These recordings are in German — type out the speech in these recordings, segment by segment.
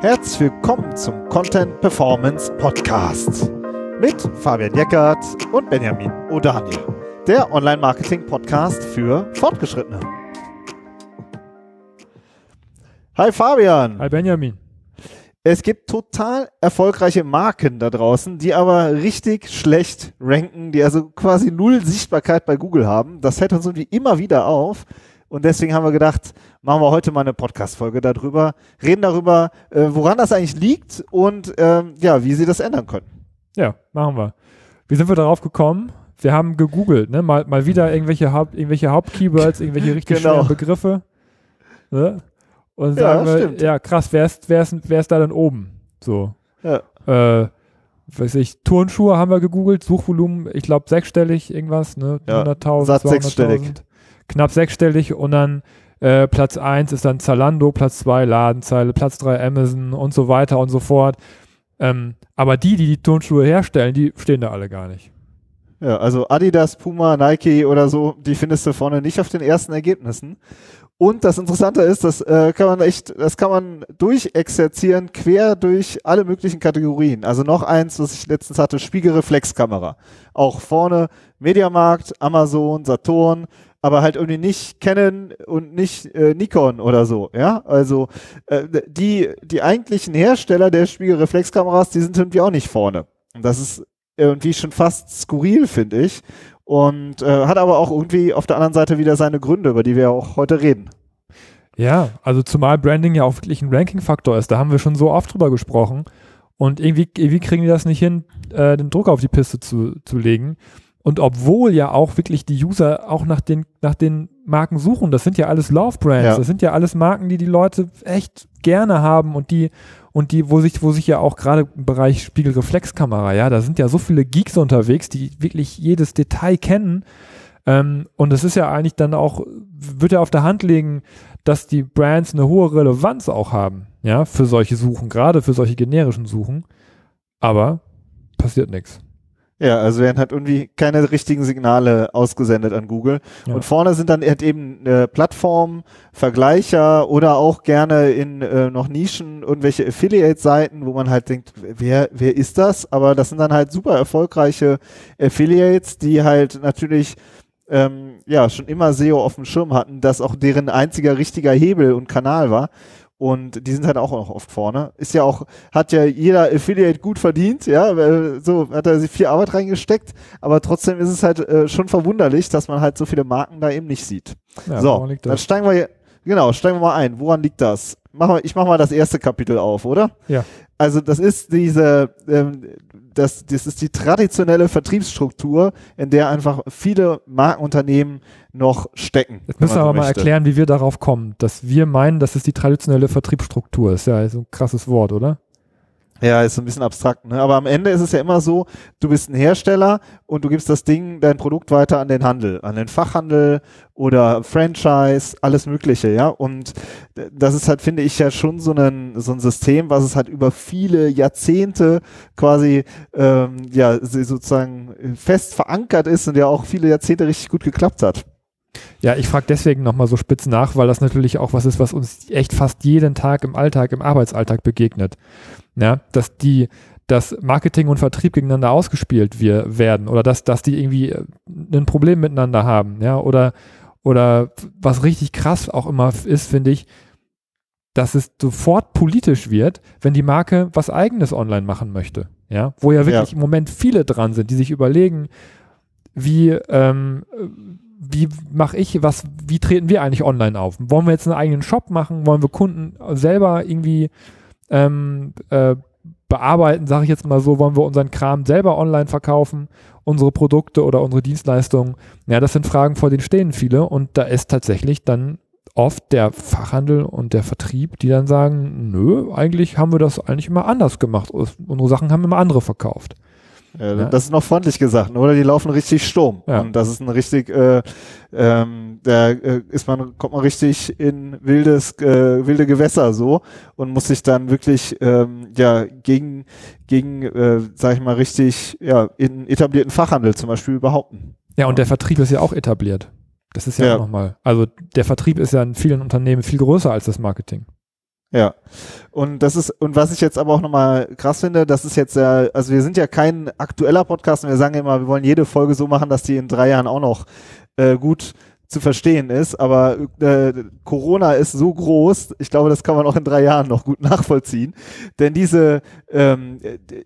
Herzlich willkommen zum Content Performance Podcast mit Fabian Jeckert und Benjamin O'Daniel, der Online-Marketing-Podcast für Fortgeschrittene. Hi Fabian. Hi Benjamin. Es gibt total erfolgreiche Marken da draußen, die aber richtig schlecht ranken, die also quasi null Sichtbarkeit bei Google haben. Das fällt uns irgendwie immer wieder auf. Und deswegen haben wir gedacht, machen wir heute mal eine Podcast-Folge darüber, reden darüber, äh, woran das eigentlich liegt und ähm, ja, wie sie das ändern können. Ja, machen wir. Wie sind wir darauf gekommen? Wir haben gegoogelt, ne? Mal, mal wieder irgendwelche, Haupt, irgendwelche Hauptkeywords, irgendwelche richtig genau. schweren Begriffe. Ne? Und sagen ja, wir, ja, krass, wer ist, wer, ist, wer ist da denn oben? So. Ja. Äh, weiß ich, Turnschuhe haben wir gegoogelt, Suchvolumen, ich glaube sechsstellig, irgendwas, ne? Ja, 100.000, 200.000 knapp sechsstellig und dann äh, Platz 1 ist dann Zalando, Platz 2 Ladenzeile, Platz 3 Amazon und so weiter und so fort. Ähm, aber die, die die Turnschuhe herstellen, die stehen da alle gar nicht. Ja, also Adidas, Puma, Nike oder so, die findest du vorne nicht auf den ersten Ergebnissen. Und das Interessante ist, das äh, kann man echt, das kann man durchexerzieren, quer durch alle möglichen Kategorien. Also noch eins, was ich letztens hatte, Spiegelreflexkamera. Auch vorne Mediamarkt, Amazon, Saturn, aber halt irgendwie nicht Canon und nicht äh, Nikon oder so, ja. Also äh, die, die eigentlichen Hersteller der Spiegelreflexkameras, die sind irgendwie auch nicht vorne. Und das ist irgendwie schon fast skurril, finde ich. Und äh, hat aber auch irgendwie auf der anderen Seite wieder seine Gründe, über die wir auch heute reden. Ja, also zumal Branding ja auch wirklich ein Ranking-Faktor ist. Da haben wir schon so oft drüber gesprochen. Und irgendwie, irgendwie kriegen die das nicht hin, äh, den Druck auf die Piste zu, zu legen. Und obwohl ja auch wirklich die User auch nach den, nach den Marken suchen, das sind ja alles Love Brands, ja. das sind ja alles Marken, die die Leute echt gerne haben und die, und die, wo sich, wo sich ja auch gerade im Bereich Spiegelreflexkamera, ja, da sind ja so viele Geeks unterwegs, die wirklich jedes Detail kennen. Ähm, und es ist ja eigentlich dann auch, wird ja auf der Hand legen, dass die Brands eine hohe Relevanz auch haben, ja, für solche Suchen, gerade für solche generischen Suchen. Aber passiert nichts. Ja, also werden halt irgendwie keine richtigen Signale ausgesendet an Google. Ja. Und vorne sind dann halt eben äh, Plattformen, Vergleicher oder auch gerne in äh, noch Nischen irgendwelche Affiliate-Seiten, wo man halt denkt, wer, wer ist das? Aber das sind dann halt super erfolgreiche Affiliates, die halt natürlich ähm, ja schon immer SEO auf dem Schirm hatten, dass auch deren einziger richtiger Hebel und Kanal war. Und die sind halt auch noch oft vorne. Ist ja auch, hat ja jeder Affiliate gut verdient, ja, so hat er sich viel Arbeit reingesteckt, aber trotzdem ist es halt äh, schon verwunderlich, dass man halt so viele Marken da eben nicht sieht. Ja, so, dann steigen wir, genau, steigen wir mal ein. Woran liegt das? Mach mal, ich mach mal das erste Kapitel auf, oder? Ja. Also das ist diese, ähm, das, das ist die traditionelle Vertriebsstruktur, in der einfach viele Markenunternehmen noch stecken. Jetzt müssen wir aber möchte. mal erklären, wie wir darauf kommen, dass wir meinen, dass es die traditionelle Vertriebsstruktur ist. Ja, ist ein krasses Wort, oder? Ja, ist ein bisschen abstrakt, ne? Aber am Ende ist es ja immer so, du bist ein Hersteller und du gibst das Ding, dein Produkt weiter an den Handel, an den Fachhandel oder Franchise, alles Mögliche, ja. Und das ist halt, finde ich, ja schon so ein, so ein System, was es halt über viele Jahrzehnte quasi ähm, ja sozusagen fest verankert ist und ja auch viele Jahrzehnte richtig gut geklappt hat. Ja, ich frage deswegen nochmal so spitz nach, weil das natürlich auch was ist, was uns echt fast jeden Tag im Alltag, im Arbeitsalltag begegnet. Ja, dass die, dass Marketing und Vertrieb gegeneinander ausgespielt wir, werden oder dass, dass die irgendwie äh, ein Problem miteinander haben, ja, oder, oder was richtig krass auch immer ist, finde ich, dass es sofort politisch wird, wenn die Marke was eigenes online machen möchte, ja, wo ja wirklich ja. im Moment viele dran sind, die sich überlegen, wie, ähm, wie mache ich, was, wie treten wir eigentlich online auf? Wollen wir jetzt einen eigenen Shop machen? Wollen wir Kunden selber irgendwie ähm, äh, bearbeiten, sage ich jetzt mal so, wollen wir unseren Kram selber online verkaufen, unsere Produkte oder unsere Dienstleistungen? Ja, das sind Fragen, vor denen stehen viele und da ist tatsächlich dann oft der Fachhandel und der Vertrieb, die dann sagen, nö, eigentlich haben wir das eigentlich immer anders gemacht. Unsere Sachen haben immer andere verkauft. Ja, ja. Das ist noch freundlich gesagt, oder? Die laufen richtig Sturm. Ja. Und das ist ein richtig, äh, ähm, da äh, ist man, kommt man richtig in wildes, äh, wilde Gewässer so und muss sich dann wirklich ähm, ja gegen, gegen, äh, sag ich mal, richtig, ja, in etablierten Fachhandel zum Beispiel behaupten. Ja, und der Vertrieb ist ja auch etabliert. Das ist ja, ja. auch nochmal, also der Vertrieb ist ja in vielen Unternehmen viel größer als das Marketing. Ja. Und das ist, und was ich jetzt aber auch nochmal krass finde, das ist jetzt ja, also wir sind ja kein aktueller Podcast und wir sagen immer, wir wollen jede Folge so machen, dass die in drei Jahren auch noch äh, gut zu verstehen ist, aber äh, Corona ist so groß, ich glaube, das kann man auch in drei Jahren noch gut nachvollziehen. Denn diese, ähm,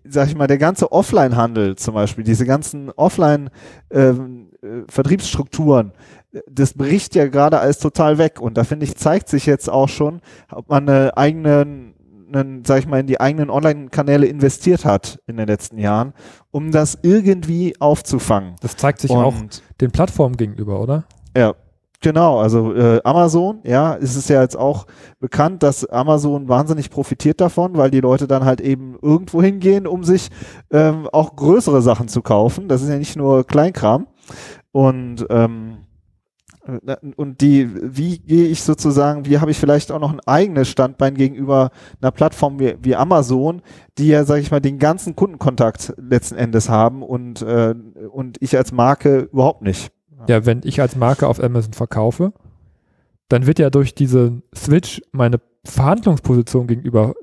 sag ich mal, der ganze Offline-Handel zum Beispiel, diese ganzen Offline-Vertriebsstrukturen, ähm, äh, das bricht ja gerade alles total weg. Und da finde ich, zeigt sich jetzt auch schon, ob man eine eigene einen, sag ich mal, in die eigenen Online-Kanäle investiert hat in den letzten Jahren, um das irgendwie aufzufangen. Das zeigt sich Und auch den Plattformen gegenüber, oder? Ja, Genau, also äh, Amazon, ja, ist es ja jetzt auch bekannt, dass Amazon wahnsinnig profitiert davon, weil die Leute dann halt eben irgendwo hingehen, um sich ähm, auch größere Sachen zu kaufen. Das ist ja nicht nur Kleinkram. Und ähm, äh, und die, wie gehe ich sozusagen, wie habe ich vielleicht auch noch ein eigenes Standbein gegenüber einer Plattform wie, wie Amazon, die ja, sage ich mal, den ganzen Kundenkontakt letzten Endes haben und, äh, und ich als Marke überhaupt nicht. Ja, wenn ich als Marke auf Amazon verkaufe, dann wird ja durch diese Switch meine Verhandlungsposition gegenüber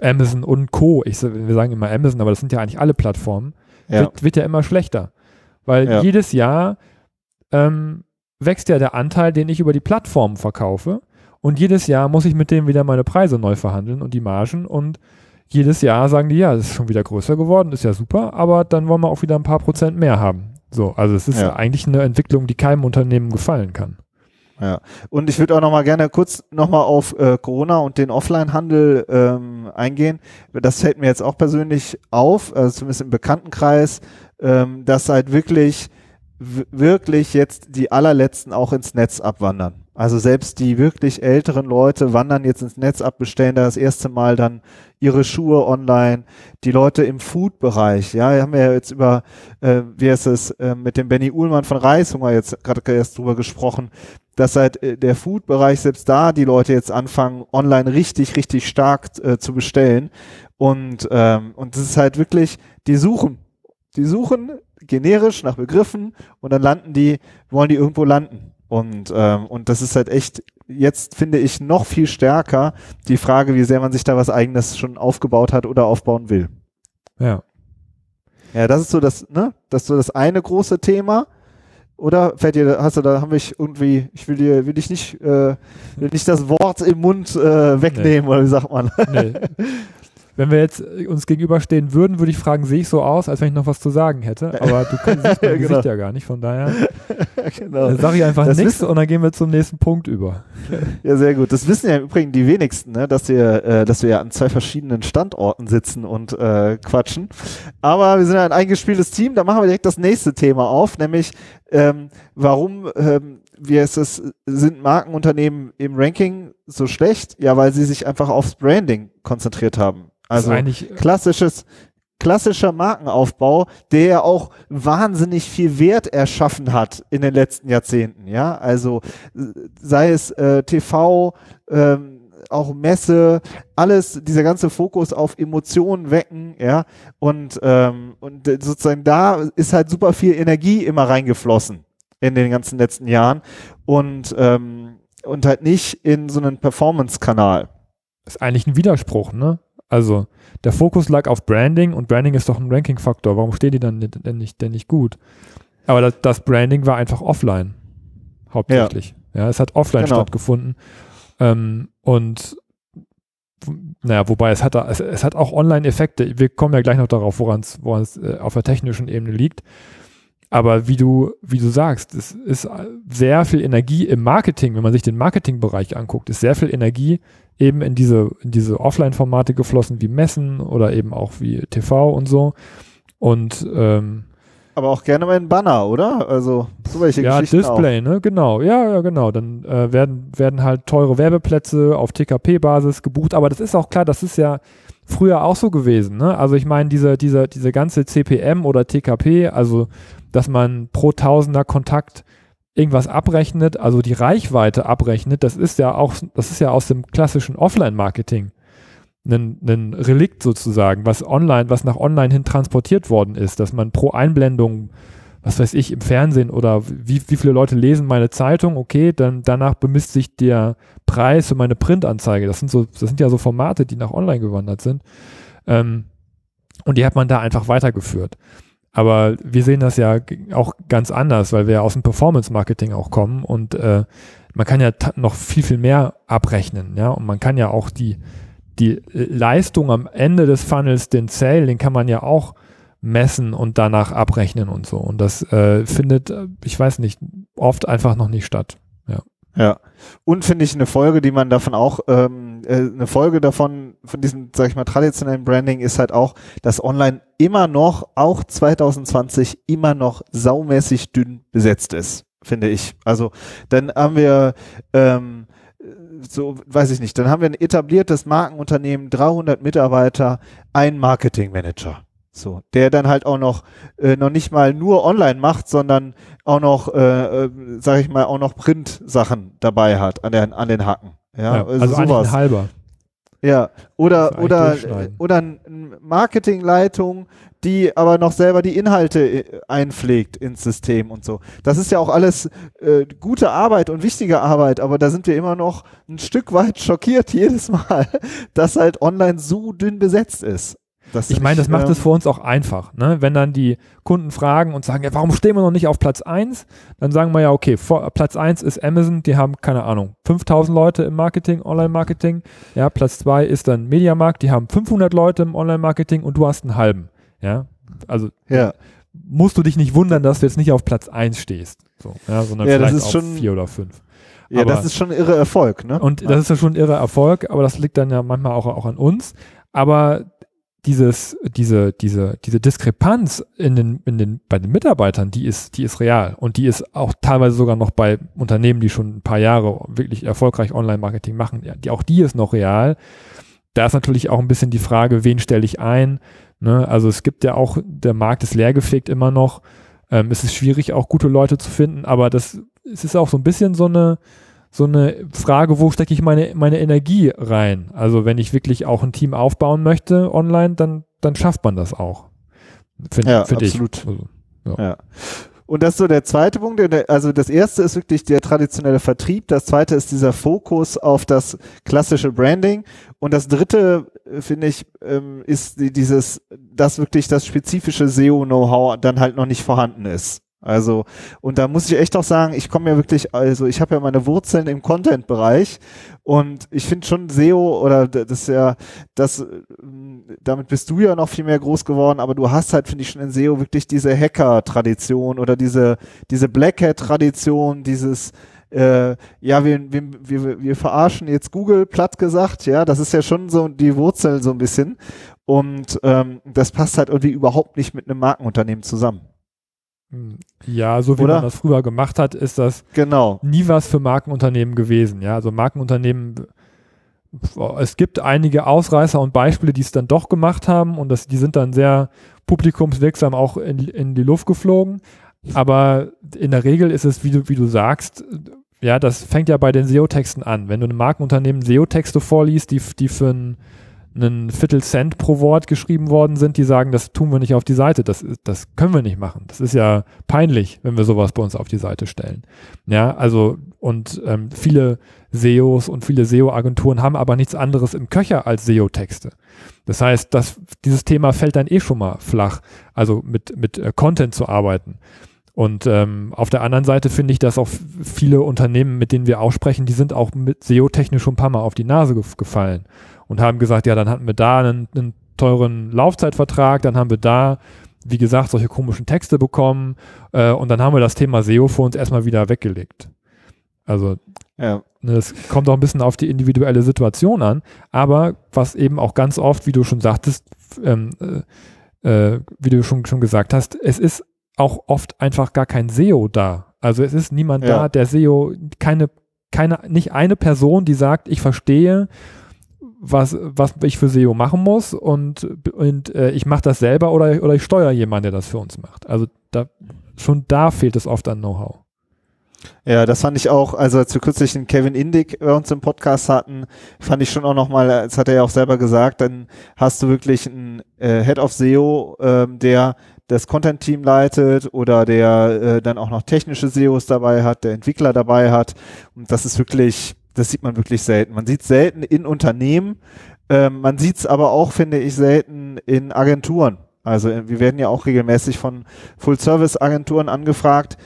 Amazon und Co., ich, wir sagen immer Amazon, aber das sind ja eigentlich alle Plattformen, ja. Wird, wird, ja immer schlechter. Weil ja. jedes Jahr ähm, wächst ja der Anteil, den ich über die Plattformen verkaufe. Und jedes Jahr muss ich mit denen wieder meine Preise neu verhandeln und die Margen. Und jedes Jahr sagen die, ja, das ist schon wieder größer geworden, ist ja super, aber dann wollen wir auch wieder ein paar Prozent mehr haben. So, also es ist ja. eigentlich eine Entwicklung, die keinem Unternehmen gefallen kann. Ja, und ich würde auch noch mal gerne kurz noch mal auf äh, Corona und den Offline-Handel ähm, eingehen. Das fällt mir jetzt auch persönlich auf, also zumindest im Bekanntenkreis, ähm, dass halt wirklich wirklich jetzt die allerletzten auch ins Netz abwandern. Also selbst die wirklich älteren Leute wandern jetzt ins Netz ab, bestellen da das erste Mal dann ihre Schuhe online. Die Leute im Food-Bereich, ja, haben wir ja jetzt über, äh, wie heißt es, äh, mit dem Benny Uhlmann von Reishunger jetzt gerade erst drüber gesprochen, dass halt äh, der Food-Bereich selbst da die Leute jetzt anfangen, online richtig, richtig stark äh, zu bestellen. Und, ähm, und das ist halt wirklich, die suchen, die suchen generisch nach Begriffen und dann landen die, wollen die irgendwo landen. Und, ähm, und das ist halt echt, jetzt finde ich noch viel stärker die Frage, wie sehr man sich da was eigenes schon aufgebaut hat oder aufbauen will. Ja. Ja, das ist so das, ne? Das ist so das eine große Thema. Oder fällt dir, hast du da, haben wir irgendwie, ich will dir, will ich nicht, äh, will nicht das Wort im Mund äh, wegnehmen, nee. oder wie sagt man? Nee. Wenn wir jetzt äh, uns gegenüberstehen würden, würde ich fragen, sehe ich so aus, als wenn ich noch was zu sagen hätte. Aber du kannst mein genau. Gesicht ja gar nicht, von daher genau. dann sage ich einfach nichts und dann gehen wir zum nächsten Punkt über. Ja, sehr gut. Das wissen ja im Übrigen die wenigsten, ne? dass wir, äh, dass wir ja an zwei verschiedenen Standorten sitzen und äh, quatschen. Aber wir sind ja ein eingespieltes Team. Da machen wir direkt das nächste Thema auf, nämlich ähm, warum ähm, wie ist es, sind Markenunternehmen im Ranking so schlecht? Ja, weil sie sich einfach aufs Branding konzentriert haben. Also äh, klassisches, klassischer Markenaufbau, der ja auch wahnsinnig viel Wert erschaffen hat in den letzten Jahrzehnten. Ja, also sei es äh, TV, ähm, auch Messe, alles, dieser ganze Fokus auf Emotionen wecken, ja, und, ähm, und sozusagen da ist halt super viel Energie immer reingeflossen in den ganzen letzten Jahren und, ähm, und halt nicht in so einen Performance-Kanal. Ist eigentlich ein Widerspruch, ne? Also der Fokus lag auf Branding und Branding ist doch ein Ranking-Faktor. Warum steht die dann denn nicht, denn nicht gut? Aber das, das Branding war einfach offline. Hauptsächlich. Ja, ja es hat offline genau. stattgefunden. Ähm, und naja, wobei es hat, es, es hat auch Online-Effekte. Wir kommen ja gleich noch darauf, woran es äh, auf der technischen Ebene liegt. Aber wie du, wie du sagst, es ist sehr viel Energie im Marketing, wenn man sich den Marketingbereich anguckt, ist sehr viel Energie eben in diese, in diese Offline-Formate geflossen, wie Messen oder eben auch wie TV und so. Und ähm, aber auch gerne mal ein Banner, oder? Also so welche ja, Geschichten Display, auch. ne? Genau, ja, ja, genau. Dann äh, werden, werden halt teure Werbeplätze auf TKP-Basis gebucht, aber das ist auch klar, das ist ja früher auch so gewesen, ne? Also ich meine, diese, diese, diese ganze CPM oder TKP, also dass man pro Tausender Kontakt irgendwas abrechnet, also die Reichweite abrechnet, das ist ja auch, das ist ja aus dem klassischen Offline-Marketing ein, ein Relikt sozusagen, was online, was nach online hin transportiert worden ist, dass man pro Einblendung was weiß ich, im Fernsehen oder wie, wie viele Leute lesen meine Zeitung, okay, dann danach bemisst sich der Preis für meine Printanzeige. Das sind so, das sind ja so Formate, die nach online gewandert sind. Ähm, und die hat man da einfach weitergeführt. Aber wir sehen das ja auch ganz anders, weil wir ja aus dem Performance-Marketing auch kommen und äh, man kann ja noch viel, viel mehr abrechnen, ja, und man kann ja auch die, die Leistung am Ende des Funnels, den Sale, den kann man ja auch messen und danach abrechnen und so. Und das äh, findet, äh, ich weiß nicht, oft einfach noch nicht statt. Ja. Und finde ich eine Folge, die man davon auch, ähm, äh, eine Folge davon, von diesem, sag ich mal, traditionellen Branding ist halt auch, dass online immer noch, auch 2020, immer noch saumäßig dünn besetzt ist, finde ich. Also dann haben wir, ähm, so, weiß ich nicht, dann haben wir ein etabliertes Markenunternehmen, 300 Mitarbeiter, ein Marketingmanager. So, der dann halt auch noch äh, noch nicht mal nur online macht, sondern auch noch, äh, äh, sag ich mal, auch noch Print-Sachen dabei hat an, der, an den Hacken. Ja, ja also, also sowas. ein halber. Ja, oder oder oder eine Marketingleitung, die aber noch selber die Inhalte äh, einpflegt ins System und so. Das ist ja auch alles äh, gute Arbeit und wichtige Arbeit, aber da sind wir immer noch ein Stück weit schockiert jedes Mal, dass halt online so dünn besetzt ist. Das ich meine, das macht es für uns auch einfach. Ne? Wenn dann die Kunden fragen und sagen, ja, warum stehen wir noch nicht auf Platz 1? Dann sagen wir ja, okay, vor, Platz 1 ist Amazon, die haben, keine Ahnung, 5000 Leute im Marketing, Online-Marketing. Ja, Platz 2 ist dann Mediamarkt, die haben 500 Leute im Online-Marketing und du hast einen halben. Ja, also ja. musst du dich nicht wundern, dass du jetzt nicht auf Platz 1 stehst, so, ja, sondern ja, vielleicht auf 4 oder 5. Ja, aber, das ist schon irre Erfolg, ne? Und das ist ja schon irre Erfolg, aber das liegt dann ja manchmal auch, auch an uns. Aber dieses, diese, diese, diese Diskrepanz in den, in den, bei den Mitarbeitern, die ist, die ist real. Und die ist auch teilweise sogar noch bei Unternehmen, die schon ein paar Jahre wirklich erfolgreich Online-Marketing machen. Ja, die, auch die ist noch real. Da ist natürlich auch ein bisschen die Frage, wen stelle ich ein? Ne? Also es gibt ja auch, der Markt ist leergefegt immer noch. Ähm, es ist schwierig, auch gute Leute zu finden, aber das, es ist auch so ein bisschen so eine, so eine Frage, wo stecke ich meine, meine Energie rein? Also wenn ich wirklich auch ein Team aufbauen möchte online, dann, dann schafft man das auch. Find, ja, find absolut. Ich. Also, ja. ja. Und das ist so der zweite Punkt. Also das erste ist wirklich der traditionelle Vertrieb. Das zweite ist dieser Fokus auf das klassische Branding. Und das dritte, äh, finde ich, ähm, ist dieses, dass wirklich das spezifische SEO-Know-how dann halt noch nicht vorhanden ist. Also, und da muss ich echt auch sagen, ich komme ja wirklich, also ich habe ja meine Wurzeln im Content-Bereich und ich finde schon SEO oder das ist ja, das, damit bist du ja noch viel mehr groß geworden, aber du hast halt, finde ich schon in SEO wirklich diese Hacker-Tradition oder diese, diese Black Hat-Tradition, dieses, äh, ja, wir, wir, wir, wir verarschen jetzt Google, platt gesagt, ja, das ist ja schon so die Wurzel so ein bisschen und ähm, das passt halt irgendwie überhaupt nicht mit einem Markenunternehmen zusammen. Ja, so wie Oder? man das früher gemacht hat, ist das genau. nie was für Markenunternehmen gewesen. Ja, also Markenunternehmen, es gibt einige Ausreißer und Beispiele, die es dann doch gemacht haben und das, die sind dann sehr publikumswirksam auch in, in die Luft geflogen. Aber in der Regel ist es, wie du, wie du sagst, ja, das fängt ja bei den SEO-Texten an. Wenn du einem Markenunternehmen SEO-Texte vorliest, die, die für ein einen Viertel Cent pro Wort geschrieben worden sind, die sagen, das tun wir nicht auf die Seite, das, das können wir nicht machen. Das ist ja peinlich, wenn wir sowas bei uns auf die Seite stellen. Ja, also und ähm, viele SEOs und viele SEO-Agenturen haben aber nichts anderes im Köcher als SEO-Texte. Das heißt, dass dieses Thema fällt dann eh schon mal flach, also mit, mit äh, Content zu arbeiten. Und ähm, auf der anderen Seite finde ich, dass auch viele Unternehmen, mit denen wir aussprechen, die sind auch mit SEO-technisch schon ein paar Mal auf die Nase gefallen und haben gesagt, ja, dann hatten wir da einen, einen teuren Laufzeitvertrag, dann haben wir da, wie gesagt, solche komischen Texte bekommen äh, und dann haben wir das Thema SEO für uns erstmal wieder weggelegt. Also ja. ne, es kommt auch ein bisschen auf die individuelle Situation an, aber was eben auch ganz oft, wie du schon sagtest, ähm, äh, äh, wie du schon, schon gesagt hast, es ist auch oft einfach gar kein SEO da. Also es ist niemand ja. da, der SEO, keine, keine, nicht eine Person, die sagt, ich verstehe was, was ich für SEO machen muss und, und äh, ich mache das selber oder, oder ich steuere jemanden, der das für uns macht. Also da, schon da fehlt es oft an Know-how. Ja, das fand ich auch, also als wir kürzlich den Kevin Indig bei uns im Podcast hatten, fand ich schon auch nochmal, das hat er ja auch selber gesagt, dann hast du wirklich einen äh, Head of SEO, ähm, der das Content-Team leitet oder der äh, dann auch noch technische SEOs dabei hat, der Entwickler dabei hat. Und das ist wirklich, das sieht man wirklich selten. Man sieht selten in Unternehmen, ähm, man sieht es aber auch, finde ich, selten in Agenturen. Also äh, wir werden ja auch regelmäßig von Full-Service-Agenturen angefragt,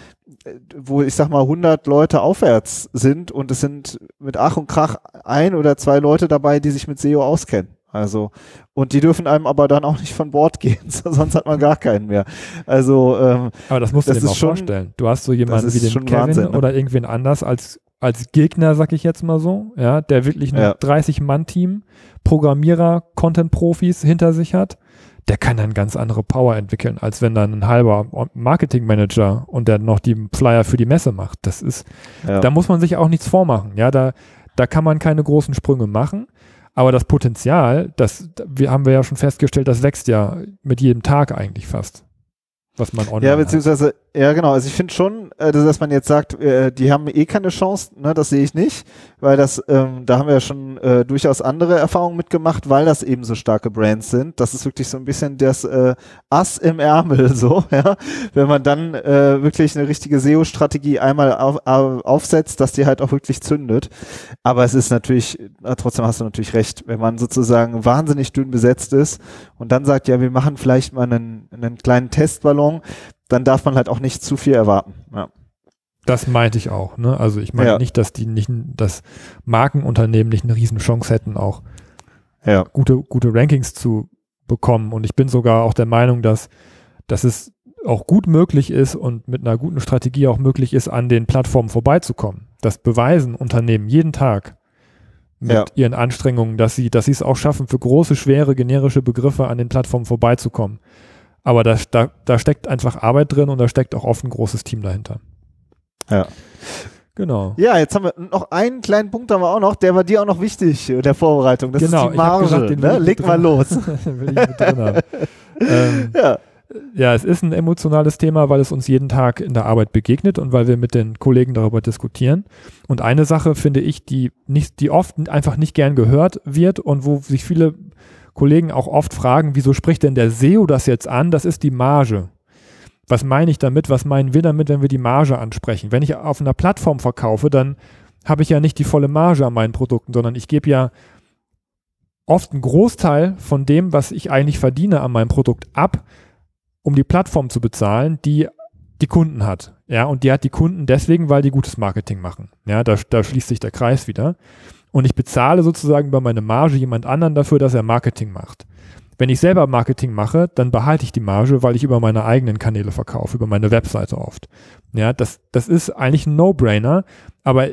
äh, wo ich sag mal 100 Leute aufwärts sind und es sind mit Ach und Krach ein oder zwei Leute dabei, die sich mit SEO auskennen. Also, und die dürfen einem aber dann auch nicht von Bord gehen, sonst hat man gar keinen mehr. Also, ähm, aber das musst du das dir mal vorstellen. Du hast so jemanden wie den Kevin Wahnsinn, ne? oder irgendwen anders als, als Gegner, sag ich jetzt mal so, ja, der wirklich ein ja. 30-Mann-Team, Programmierer, Content-Profis hinter sich hat der kann dann ganz andere Power entwickeln, als wenn dann ein halber Marketingmanager und der noch die Flyer für die Messe macht. Das ist, ja. da muss man sich auch nichts vormachen. Ja, da, da kann man keine großen Sprünge machen. Aber das Potenzial, das wir haben wir ja schon festgestellt, das wächst ja mit jedem Tag eigentlich fast was man online Ja, beziehungsweise, hat. Ja genau, also ich finde schon, äh, dass man jetzt sagt, äh, die haben eh keine Chance, ne, das sehe ich nicht, weil das, ähm, da haben wir ja schon äh, durchaus andere Erfahrungen mitgemacht, weil das eben so starke Brands sind. Das ist wirklich so ein bisschen das äh, Ass im Ärmel, so, ja. Wenn man dann äh, wirklich eine richtige SEO-Strategie einmal auf, aufsetzt, dass die halt auch wirklich zündet. Aber es ist natürlich, trotzdem hast du natürlich recht, wenn man sozusagen wahnsinnig dünn besetzt ist und dann sagt, ja, wir machen vielleicht mal einen, einen kleinen Testballon, dann darf man halt auch nicht zu viel erwarten. Ja. Das meinte ich auch. Ne? Also ich meine ja. nicht, dass die nicht, dass Markenunternehmen nicht eine riesen Chance hätten, auch ja. gute, gute Rankings zu bekommen. Und ich bin sogar auch der Meinung, dass, dass es auch gut möglich ist und mit einer guten Strategie auch möglich ist, an den Plattformen vorbeizukommen. Das beweisen Unternehmen jeden Tag mit ja. ihren Anstrengungen, dass sie, dass sie es auch schaffen, für große, schwere, generische Begriffe an den Plattformen vorbeizukommen. Aber da, da, da steckt einfach Arbeit drin und da steckt auch oft ein großes Team dahinter. Ja. Genau. Ja, jetzt haben wir noch einen kleinen Punkt haben wir auch noch, der war dir auch noch wichtig in der Vorbereitung. Das genau, ist die Marge. Gesagt, ne? Leg mal los. ähm, ja. Ja, es ist ein emotionales Thema, weil es uns jeden Tag in der Arbeit begegnet und weil wir mit den Kollegen darüber diskutieren. Und eine Sache finde ich, die nicht, die oft einfach nicht gern gehört wird und wo sich viele Kollegen auch oft fragen, wieso spricht denn der SEO das jetzt an? Das ist die Marge. Was meine ich damit? Was meinen wir damit, wenn wir die Marge ansprechen? Wenn ich auf einer Plattform verkaufe, dann habe ich ja nicht die volle Marge an meinen Produkten, sondern ich gebe ja oft einen Großteil von dem, was ich eigentlich verdiene an meinem Produkt ab, um die Plattform zu bezahlen, die die Kunden hat. Ja, und die hat die Kunden deswegen, weil die gutes Marketing machen. Ja, da, da schließt sich der Kreis wieder. Und ich bezahle sozusagen über meine Marge jemand anderen dafür, dass er Marketing macht. Wenn ich selber Marketing mache, dann behalte ich die Marge, weil ich über meine eigenen Kanäle verkaufe, über meine Webseite oft. Ja, das, das ist eigentlich ein No-Brainer, aber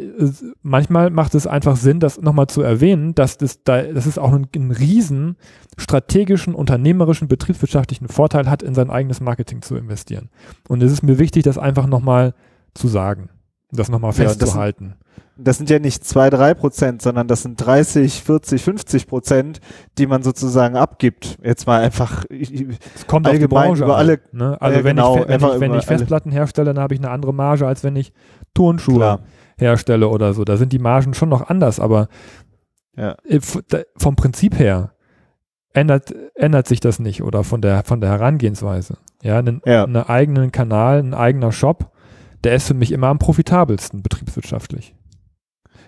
manchmal macht es einfach Sinn, das nochmal zu erwähnen, dass das, da, dass es auch einen, einen riesen strategischen, unternehmerischen, betriebswirtschaftlichen Vorteil hat, in sein eigenes Marketing zu investieren. Und es ist mir wichtig, das einfach nochmal zu sagen, das nochmal festzuhalten. Ja, das sind ja nicht zwei, drei Prozent, sondern das sind 30, 40, 50 Prozent, die man sozusagen abgibt. Jetzt mal einfach es kommt auf die Branche über alle. An, ne? Also äh, wenn, genau, ich, wenn, ich, wenn ich Festplatten alle. herstelle, dann habe ich eine andere Marge, als wenn ich Turnschuhe Klar. herstelle oder so. Da sind die Margen schon noch anders, aber ja. Äh, vom Prinzip her ändert, ändert sich das nicht oder von der, von der Herangehensweise. Ja, einen, ja. einen eigenen Kanal, ein eigener Shop, der ist für mich immer am profitabelsten betriebswirtschaftlich.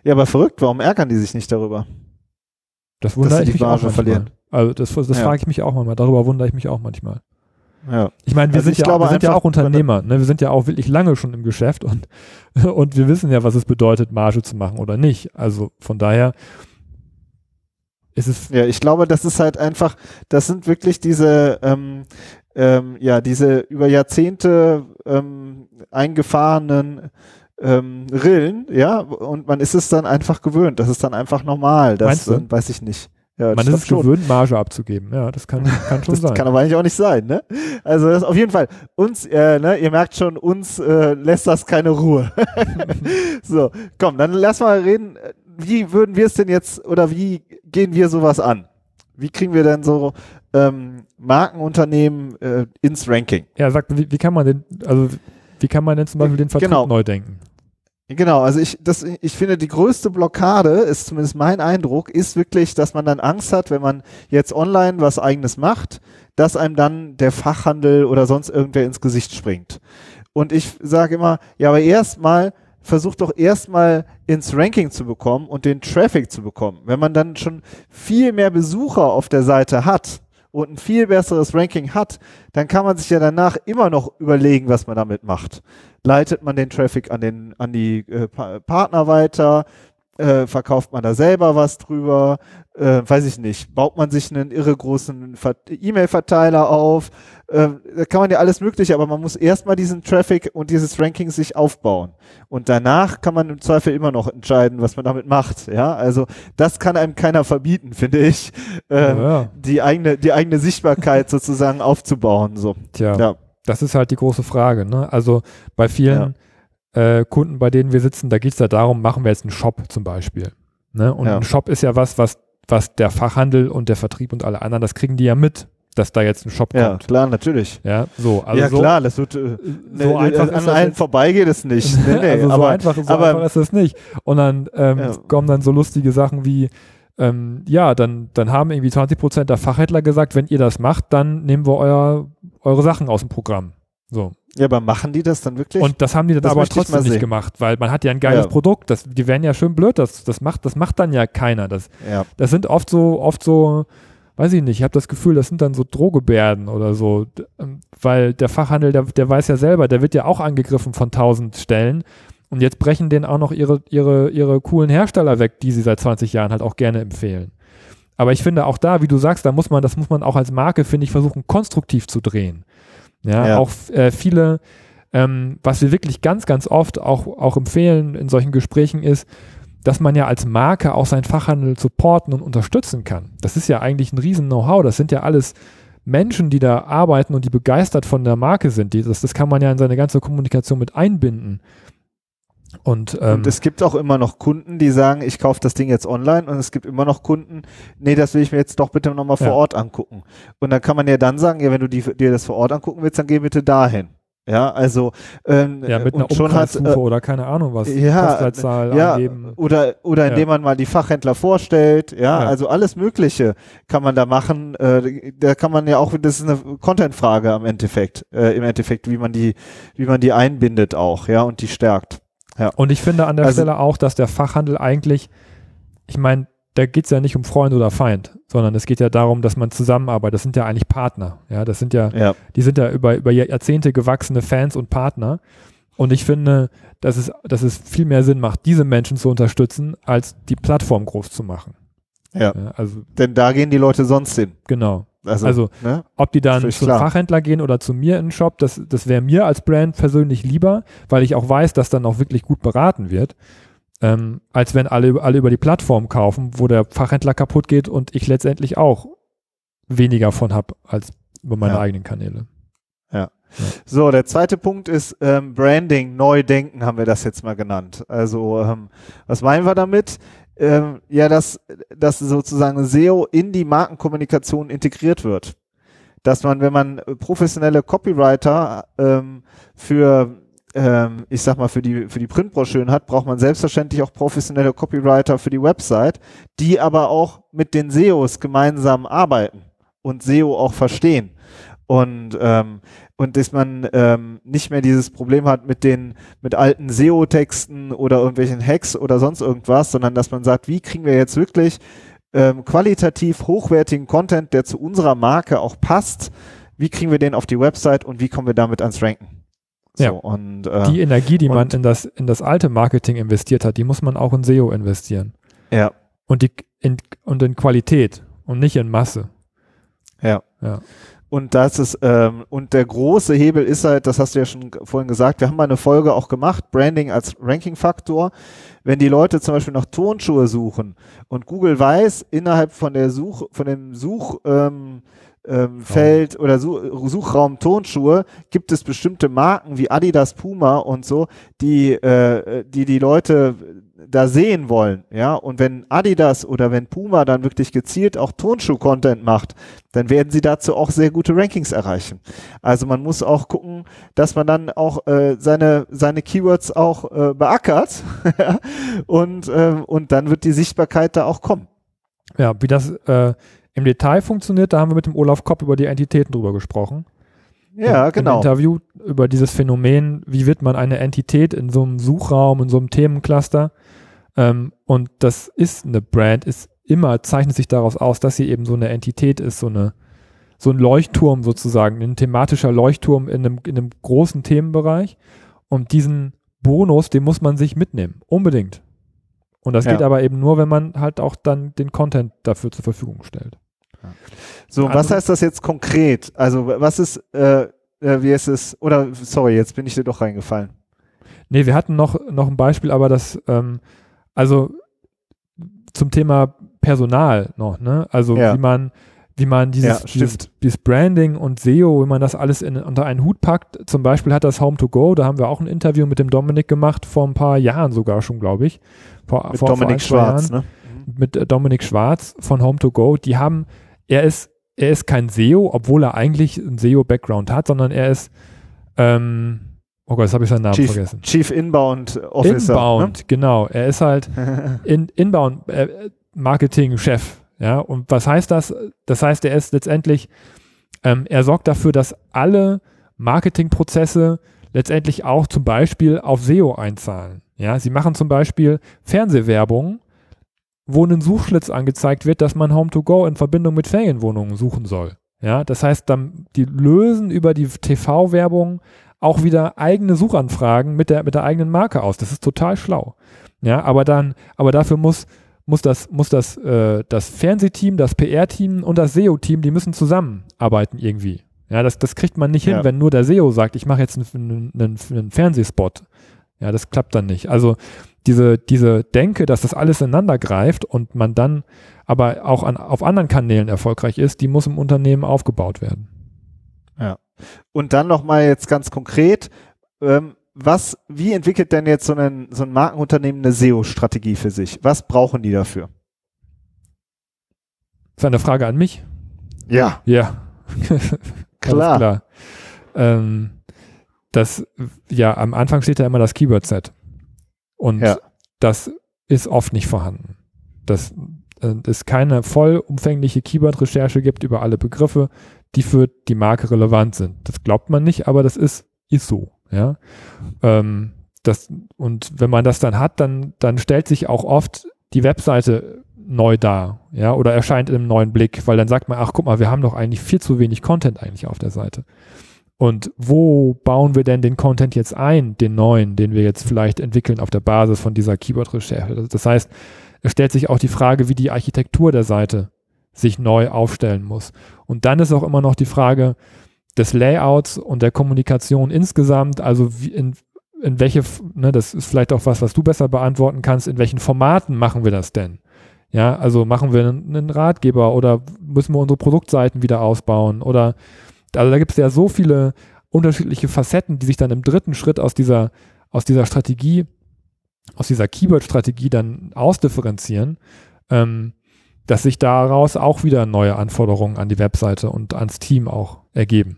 Ja, aber verrückt, warum ärgern die sich nicht darüber? Das wundere ich mich Marge auch manchmal. verlieren. Also das, das ja. frage ich mich auch manchmal. Darüber wundere ich mich auch manchmal. Ja. Ich meine, wir also sind, ja, wir sind ja auch Unternehmer. Ne? Wir sind ja auch wirklich lange schon im Geschäft und, und wir wissen ja, was es bedeutet, Marge zu machen oder nicht. Also von daher ist es. Ja, ich glaube, das ist halt einfach, das sind wirklich diese, ähm, ähm, ja, diese über Jahrzehnte ähm, eingefahrenen ähm, Rillen, ja, und man ist es dann einfach gewöhnt. Das ist dann einfach normal. Das äh, weiß ich nicht. Ja, man ist es schon. gewöhnt, Marge abzugeben. Ja, das kann, kann schon das sein. Kann aber eigentlich auch nicht sein, ne? Also das auf jeden Fall. Uns, äh, ne, ihr merkt schon, uns äh, lässt das keine Ruhe. so, komm, dann lass mal reden. Wie würden wir es denn jetzt oder wie gehen wir sowas an? Wie kriegen wir denn so ähm, Markenunternehmen äh, ins Ranking? Ja, sag, wie, wie kann man denn, also wie kann man denn zum Beispiel den Vertrieb genau. neu denken? Genau, also ich, das, ich finde, die größte Blockade, ist zumindest mein Eindruck, ist wirklich, dass man dann Angst hat, wenn man jetzt online was eigenes macht, dass einem dann der Fachhandel oder sonst irgendwer ins Gesicht springt. Und ich sage immer, ja, aber erstmal, versucht doch erstmal ins Ranking zu bekommen und den Traffic zu bekommen. Wenn man dann schon viel mehr Besucher auf der Seite hat, und ein viel besseres Ranking hat, dann kann man sich ja danach immer noch überlegen, was man damit macht. Leitet man den Traffic an, den, an die äh, Partner weiter? Äh, verkauft man da selber was drüber? Äh, weiß ich nicht. Baut man sich einen irre großen E-Mail-Verteiler auf? Äh, da kann man ja alles Mögliche, aber man muss erstmal diesen Traffic und dieses Ranking sich aufbauen. Und danach kann man im Zweifel immer noch entscheiden, was man damit macht. Ja, also das kann einem keiner verbieten, finde ich, äh, ja. die eigene, die eigene Sichtbarkeit sozusagen aufzubauen. So. Tja, ja. das ist halt die große Frage. Ne? Also bei vielen ja äh, Kunden, bei denen wir sitzen, da geht es ja darum, machen wir jetzt einen Shop zum Beispiel. Ne? Und ja. ein Shop ist ja was, was, was der Fachhandel und der Vertrieb und alle anderen, das kriegen die ja mit, dass da jetzt ein Shop ja, kommt. Ja, klar, natürlich. Ja, so. Also ja, so, klar, das wird, äh, so ne, einfach an allen vorbeigeht es nicht. Nee, nee, also aber, so einfach, so aber, einfach ist es nicht. Und dann ähm, ja. kommen dann so lustige Sachen wie, ähm, ja, dann, dann haben irgendwie 20 Prozent der Fachhändler gesagt, wenn ihr das macht, dann nehmen wir euer, eure Sachen aus dem Programm. So. Ja, aber machen die das dann wirklich? Und das haben die dann das aber trotzdem nicht gemacht, weil man hat ja ein geiles ja. Produkt, das, die werden ja schön blöd, das, das macht, das macht dann ja keiner. Das, ja. das sind oft so, oft so, weiß ich nicht, ich habe das Gefühl, das sind dann so Drohgebärden oder so, ähm, weil der Fachhandel, der, der weiß ja selber, der wird ja auch angegriffen von tausend Stellen und jetzt brechen denen auch noch ihre, ihre, ihre coolen Hersteller weg, die sie seit 20 Jahren halt auch gerne empfehlen. Aber ich finde auch da, wie du sagst, da muss man, das muss man auch als Marke, finde ich, versuchen, konstruktiv zu drehen. Ja, ja. auch äh, viele, ähm, was wir wirklich ganz, ganz oft auch, auch empfehlen in solchen Gesprächen ist, dass man ja als Marke auch seinen Fachhandel supporten und unterstützen kann. Das ist ja eigentlich ein riesen Know-how. Das sind ja alles Menschen, die da arbeiten und die begeistert von der Marke sind. Die, das, das kann man ja in seine ganze Kommunikation mit einbinden. Und, ähm, und, es gibt auch immer noch Kunden, die sagen, ich kaufe das Ding jetzt online und es gibt immer noch Kunden, nee, das will ich mir jetzt doch bitte nochmal vor ja. Ort angucken. Und dann kann man ja dann sagen, ja, wenn du die, dir das vor Ort angucken willst, dann geh bitte dahin. Ja, also ähm, ja, mit einer schon hat, äh, oder keine Ahnung was, ja, ja, angeben. Oder, oder indem man mal die Fachhändler vorstellt, ja, ja, also alles Mögliche kann man da machen. Äh, da kann man ja auch, das ist eine Contentfrage am Endeffekt, äh, im Endeffekt, wie man die, wie man die einbindet auch, ja, und die stärkt. Ja. Und ich finde an der also, Stelle auch, dass der Fachhandel eigentlich, ich meine, da geht es ja nicht um Freund oder Feind, sondern es geht ja darum, dass man zusammenarbeitet. Das sind ja eigentlich Partner. Ja, das sind ja, ja. die sind ja über, über Jahrzehnte gewachsene Fans und Partner. Und ich finde, dass es, dass es viel mehr Sinn macht, diese Menschen zu unterstützen, als die Plattform groß zu machen. Ja. ja also, Denn da gehen die Leute sonst hin. Genau. Also, also ne? ob die dann zum klar. Fachhändler gehen oder zu mir in den Shop, das, das wäre mir als Brand persönlich lieber, weil ich auch weiß, dass dann auch wirklich gut beraten wird, ähm, als wenn alle, alle über die Plattform kaufen, wo der Fachhändler kaputt geht und ich letztendlich auch weniger von habe als über meine ja. eigenen Kanäle. Ja. ja. So, der zweite Punkt ist ähm, Branding, neu denken haben wir das jetzt mal genannt. Also ähm, was meinen wir damit? Ähm, ja, dass, dass sozusagen SEO in die Markenkommunikation integriert wird. Dass man, wenn man professionelle Copywriter ähm, für ähm, ich sag mal, für die, für die Printbroschüren hat, braucht man selbstverständlich auch professionelle Copywriter für die Website, die aber auch mit den SEOs gemeinsam arbeiten und SEO auch verstehen. Und ähm, und dass man ähm, nicht mehr dieses Problem hat mit den mit alten SEO-Texten oder irgendwelchen Hacks oder sonst irgendwas, sondern dass man sagt, wie kriegen wir jetzt wirklich ähm, qualitativ hochwertigen Content, der zu unserer Marke auch passt, wie kriegen wir den auf die Website und wie kommen wir damit ans Ranken? So, ja. und, äh, die Energie, die man in das, in das alte Marketing investiert hat, die muss man auch in SEO investieren. Ja. Und, die, in, und in Qualität und nicht in Masse. Ja. Ja. Und das ist, ähm, und der große Hebel ist halt, das hast du ja schon vorhin gesagt, wir haben mal eine Folge auch gemacht, Branding als Ranking-Faktor. Wenn die Leute zum Beispiel nach Turnschuhe suchen und Google weiß, innerhalb von der Such, von dem Such, ähm, ähm, Feld oder Suchraum Tonschuhe gibt es bestimmte Marken wie Adidas, Puma und so, die äh, die die Leute da sehen wollen, ja, und wenn Adidas oder wenn Puma dann wirklich gezielt auch Tonschuh-Content macht, dann werden sie dazu auch sehr gute Rankings erreichen. Also man muss auch gucken, dass man dann auch äh, seine seine Keywords auch äh, beackert und äh, und dann wird die Sichtbarkeit da auch kommen. Ja, wie das äh, im Detail funktioniert, da haben wir mit dem Olaf Kopp über die Entitäten drüber gesprochen. Ja, genau. Im Interview über dieses Phänomen, wie wird man eine Entität in so einem Suchraum, in so einem Themencluster. Ähm, und das ist eine Brand, ist immer, zeichnet sich daraus aus, dass sie eben so eine Entität ist, so eine, so ein Leuchtturm sozusagen, ein thematischer Leuchtturm in einem, in einem großen Themenbereich. Und diesen Bonus, den muss man sich mitnehmen. Unbedingt. Und das ja. geht aber eben nur, wenn man halt auch dann den Content dafür zur Verfügung stellt. So, was heißt das jetzt konkret? Also, was ist, äh, äh, wie ist es, oder, sorry, jetzt bin ich dir doch reingefallen. Nee, wir hatten noch, noch ein Beispiel, aber das, ähm, also zum Thema Personal noch, ne? Also, ja. wie man, wie man dieses, ja, dieses, dieses, Branding und SEO, wie man das alles in, unter einen Hut packt. Zum Beispiel hat das Home to Go, da haben wir auch ein Interview mit dem Dominik gemacht, vor ein paar Jahren sogar schon, glaube ich. Vor, mit vor, Dominik vor Schwarz, Jahren, ne? Mit äh, Dominik Schwarz von Home to Go. Die haben, er ist, er ist kein SEO, obwohl er eigentlich einen SEO-Background hat, sondern er ist, ähm, oh Gott, jetzt habe ich seinen Namen Chief, vergessen. Chief Inbound Officer. Inbound, ne? genau. Er ist halt in, Inbound äh, Marketing-Chef. Ja, und was heißt das? Das heißt, er ist letztendlich, ähm, er sorgt dafür, dass alle Marketingprozesse letztendlich auch zum Beispiel auf SEO einzahlen. Ja, sie machen zum Beispiel Fernsehwerbung wo ein Suchschlitz angezeigt wird, dass man Home-to-Go in Verbindung mit Ferienwohnungen suchen soll. Ja, das heißt, dann, die lösen über die TV-Werbung auch wieder eigene Suchanfragen mit der, mit der eigenen Marke aus. Das ist total schlau. Ja, aber dann, aber dafür muss, muss das, muss das, äh, das Fernsehteam, das PR-Team und das SEO-Team, die müssen zusammenarbeiten irgendwie. Ja, das, das kriegt man nicht ja. hin, wenn nur der SEO sagt, ich mache jetzt einen, einen, einen Fernsehspot. Ja, das klappt dann nicht. Also diese, diese Denke, dass das alles ineinander greift und man dann aber auch an, auf anderen Kanälen erfolgreich ist, die muss im Unternehmen aufgebaut werden. Ja. Und dann nochmal jetzt ganz konkret, ähm, was, wie entwickelt denn jetzt so ein, so ein Markenunternehmen eine SEO-Strategie für sich? Was brauchen die dafür? Das ist eine Frage an mich? Ja. Ja. klar. klar. Ähm, das, ja, am Anfang steht ja immer das Keyword-Set. Und ja. das ist oft nicht vorhanden. Dass äh, es keine vollumfängliche Keyword-Recherche gibt über alle Begriffe, die für die Marke relevant sind. Das glaubt man nicht, aber das ist, ist so. Ja. Ähm, das, und wenn man das dann hat, dann, dann stellt sich auch oft die Webseite neu dar, ja, oder erscheint in einem neuen Blick, weil dann sagt man, ach guck mal, wir haben doch eigentlich viel zu wenig Content eigentlich auf der Seite. Und wo bauen wir denn den Content jetzt ein, den neuen, den wir jetzt vielleicht entwickeln auf der Basis von dieser Keyword-Recherche? Das heißt, es stellt sich auch die Frage, wie die Architektur der Seite sich neu aufstellen muss. Und dann ist auch immer noch die Frage des Layouts und der Kommunikation insgesamt, also in, in welche, ne, das ist vielleicht auch was, was du besser beantworten kannst, in welchen Formaten machen wir das denn? Ja, also machen wir einen, einen Ratgeber oder müssen wir unsere Produktseiten wieder ausbauen oder also da gibt es ja so viele unterschiedliche Facetten, die sich dann im dritten Schritt aus dieser, aus dieser Strategie, aus dieser Keyword-Strategie dann ausdifferenzieren, ähm, dass sich daraus auch wieder neue Anforderungen an die Webseite und ans Team auch ergeben.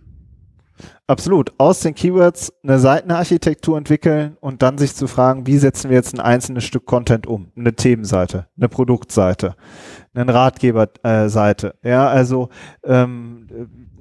Absolut. Aus den Keywords eine Seitenarchitektur entwickeln und dann sich zu fragen, wie setzen wir jetzt ein einzelnes Stück Content um? Eine Themenseite, eine Produktseite, eine Ratgeberseite. Ja, also ähm,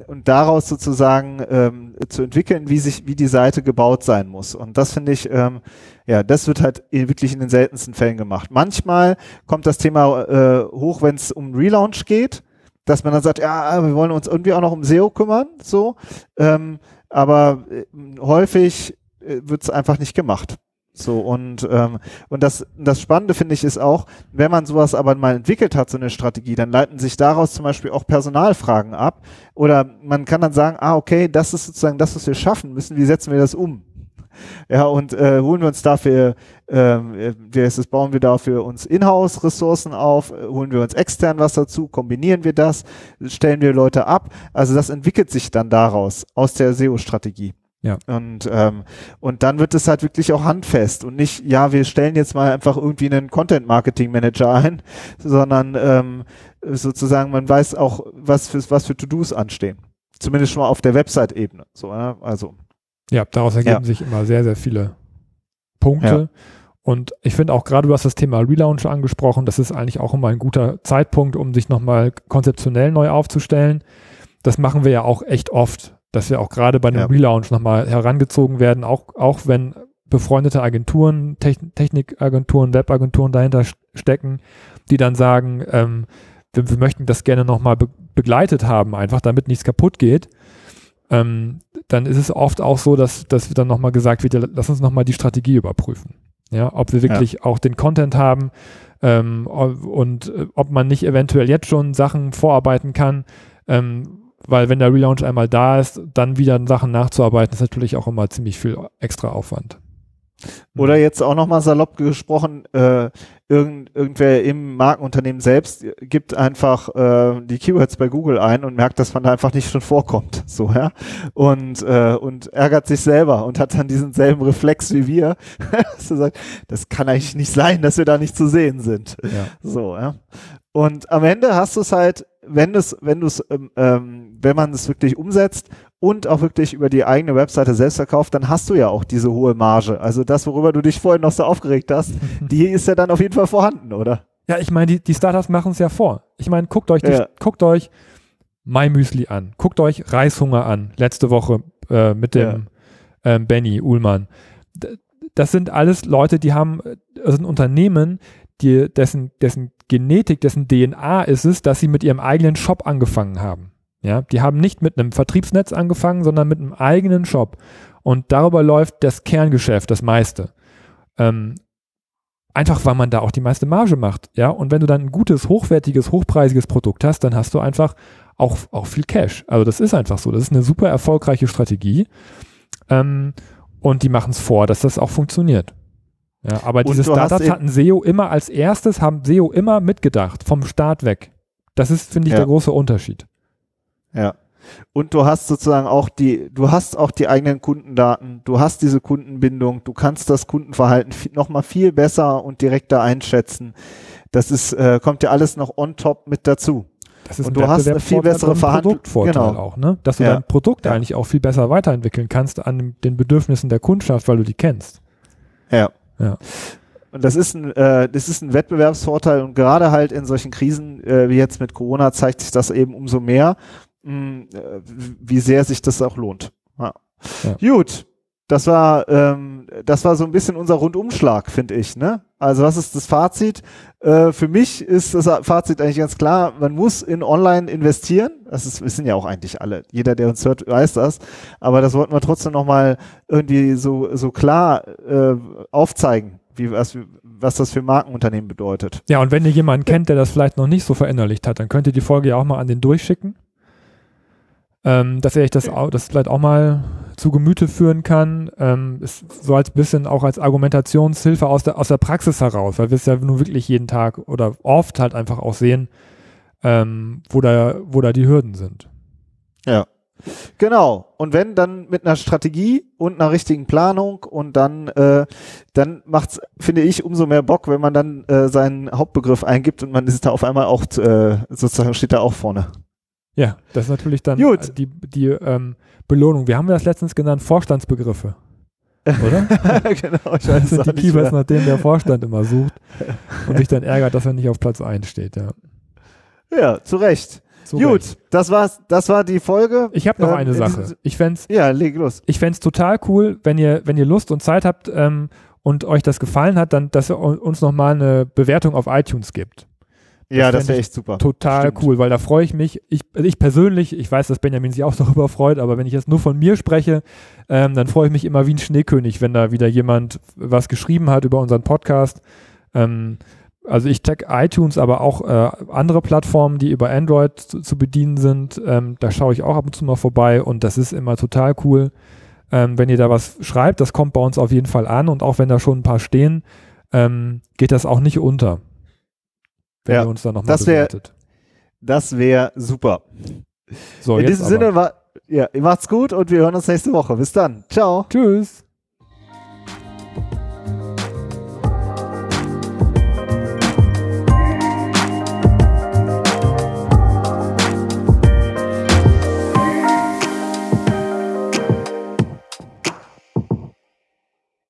und daraus sozusagen ähm, zu entwickeln, wie sich, wie die Seite gebaut sein muss. Und das finde ich, ähm, ja, das wird halt wirklich in den seltensten Fällen gemacht. Manchmal kommt das Thema äh, hoch, wenn es um Relaunch geht, dass man dann sagt, ja, wir wollen uns irgendwie auch noch um SEO kümmern, so. Ähm, aber äh, häufig äh, wird es einfach nicht gemacht. So und ähm, und das das Spannende finde ich ist auch, wenn man sowas aber mal entwickelt hat, so eine Strategie, dann leiten sich daraus zum Beispiel auch Personalfragen ab oder man kann dann sagen, ah okay, das ist sozusagen das, was wir schaffen müssen. Wie setzen wir das um? Ja, und äh, holen wir uns dafür, ähm, wie heißt es, bauen wir dafür uns Inhouse-Ressourcen auf, holen wir uns extern was dazu, kombinieren wir das, stellen wir Leute ab. Also das entwickelt sich dann daraus, aus der SEO-Strategie. Ja. Und, ähm, und dann wird es halt wirklich auch handfest und nicht, ja, wir stellen jetzt mal einfach irgendwie einen Content-Marketing-Manager ein, sondern ähm, sozusagen, man weiß auch, was für, was für To-Dos anstehen. Zumindest schon mal auf der Website-Ebene. So, ja? also. Ja, daraus ergeben ja. sich immer sehr, sehr viele Punkte. Ja. Und ich finde auch gerade, du hast das Thema Relaunch angesprochen, das ist eigentlich auch immer ein guter Zeitpunkt, um sich nochmal konzeptionell neu aufzustellen. Das machen wir ja auch echt oft, dass wir auch gerade bei einem ja. Relaunch nochmal herangezogen werden, auch, auch wenn befreundete Agenturen, Techn Technikagenturen, Webagenturen dahinter stecken, die dann sagen, ähm, wir, wir möchten das gerne nochmal be begleitet haben, einfach damit nichts kaputt geht, ähm, dann ist es oft auch so, dass, dass dann nochmal gesagt wird, ja, lass uns nochmal die Strategie überprüfen. Ja, ob wir wirklich ja. auch den Content haben ähm, und äh, ob man nicht eventuell jetzt schon Sachen vorarbeiten kann, ähm, weil wenn der Relaunch einmal da ist, dann wieder Sachen nachzuarbeiten, ist natürlich auch immer ziemlich viel extra Aufwand. Oder jetzt auch nochmal salopp gesprochen, äh, irgend, irgendwer im Markenunternehmen selbst gibt einfach äh, die Keywords bei Google ein und merkt, dass man da einfach nicht schon vorkommt. So, ja. Und, äh, und ärgert sich selber und hat dann diesen selben Reflex wie wir. dass er sagt, das kann eigentlich nicht sein, dass wir da nicht zu sehen sind. Ja. So, ja. Und am Ende hast du es halt, wenn du es, wenn du es, ähm, ähm, wenn man es wirklich umsetzt und auch wirklich über die eigene Webseite selbst verkauft, dann hast du ja auch diese hohe Marge. Also das, worüber du dich vorhin noch so aufgeregt hast, die ist ja dann auf jeden Fall vorhanden, oder? Ja, ich meine, die, die Startups machen es ja vor. Ich meine, guckt euch, die, ja. guckt euch My Müsli an, guckt euch Reishunger an, letzte Woche äh, mit dem ja. ähm, Benny Uhlmann. Das sind alles Leute, die haben, das sind Unternehmen, die, dessen, dessen Genetik, dessen DNA ist es, dass sie mit ihrem eigenen Shop angefangen haben. Ja, die haben nicht mit einem Vertriebsnetz angefangen, sondern mit einem eigenen Shop. Und darüber läuft das Kerngeschäft, das meiste. Ähm, einfach weil man da auch die meiste Marge macht. Ja, und wenn du dann ein gutes, hochwertiges, hochpreisiges Produkt hast, dann hast du einfach auch, auch viel Cash. Also das ist einfach so. Das ist eine super erfolgreiche Strategie. Ähm, und die machen es vor, dass das auch funktioniert. Ja, aber und diese Startups hatten SEO immer als erstes, haben SEO immer mitgedacht, vom Start weg. Das ist, finde ich, ja. der große Unterschied. Ja. Und du hast sozusagen auch die, du hast auch die eigenen Kundendaten, du hast diese Kundenbindung, du kannst das Kundenverhalten nochmal viel besser und direkter einschätzen. Das ist, äh, kommt ja alles noch on top mit dazu. Das ist und du hast eine viel bessere Verhandlung. Genau. auch, ne? Dass du ja. dein Produkt ja. eigentlich auch viel besser weiterentwickeln kannst an den Bedürfnissen der Kundschaft, weil du die kennst. Ja. Ja. Und das ist ein, äh, das ist ein Wettbewerbsvorteil und gerade halt in solchen Krisen äh, wie jetzt mit Corona zeigt sich das eben umso mehr, mh, äh, wie sehr sich das auch lohnt. Ja. Ja. Gut, das war, ähm, das war so ein bisschen unser Rundumschlag, finde ich. Ne? Also was ist das Fazit? Äh, für mich ist das Fazit eigentlich ganz klar, man muss in Online investieren. Das ist, wissen ja auch eigentlich alle. Jeder, der uns hört, weiß das. Aber das wollten wir trotzdem nochmal irgendwie so, so klar äh, aufzeigen, wie, was, was das für Markenunternehmen bedeutet. Ja, und wenn ihr jemanden kennt, der das vielleicht noch nicht so verinnerlicht hat, dann könnt ihr die Folge ja auch mal an den durchschicken ähm, dass er sich das, auch, das vielleicht auch mal zu Gemüte führen kann, ähm, ist so als bisschen auch als Argumentationshilfe aus der, aus der Praxis heraus, weil wir es ja nur wirklich jeden Tag oder oft halt einfach auch sehen, ähm, wo, da, wo da die Hürden sind. Ja. Genau. Und wenn dann mit einer Strategie und einer richtigen Planung und dann, äh, dann macht's, finde ich, umso mehr Bock, wenn man dann äh, seinen Hauptbegriff eingibt und man ist da auf einmal auch äh, sozusagen steht da auch vorne. Ja, das ist natürlich dann Gut. die, die ähm, Belohnung. Wir haben das letztens genannt, Vorstandsbegriffe. Oder? genau, ich weiß das sind die Keywords, nach denen der Vorstand immer sucht und sich dann ärgert, dass er nicht auf Platz 1 steht. Ja, ja zu Recht. Zu Gut, Recht. das war's, das war die Folge. Ich habe noch ähm, eine Sache. Ich fände ja, leg los. Ich fände total cool, wenn ihr, wenn ihr Lust und Zeit habt ähm, und euch das gefallen hat, dann, dass ihr uns nochmal eine Bewertung auf iTunes gibt. Das ja, das wäre echt super. Total Stimmt. cool, weil da freue ich mich. Ich, also ich persönlich, ich weiß, dass Benjamin sich auch darüber freut, aber wenn ich jetzt nur von mir spreche, ähm, dann freue ich mich immer wie ein Schneekönig, wenn da wieder jemand was geschrieben hat über unseren Podcast. Ähm, also ich check iTunes, aber auch äh, andere Plattformen, die über Android zu, zu bedienen sind. Ähm, da schaue ich auch ab und zu mal vorbei und das ist immer total cool. Ähm, wenn ihr da was schreibt, das kommt bei uns auf jeden Fall an und auch wenn da schon ein paar stehen, ähm, geht das auch nicht unter. Wenn ja, ihr uns da nochmal bewertet. Das wäre super. So, In diesem aber. Sinne war, ja, macht's gut und wir hören uns nächste Woche. Bis dann. Ciao. Tschüss.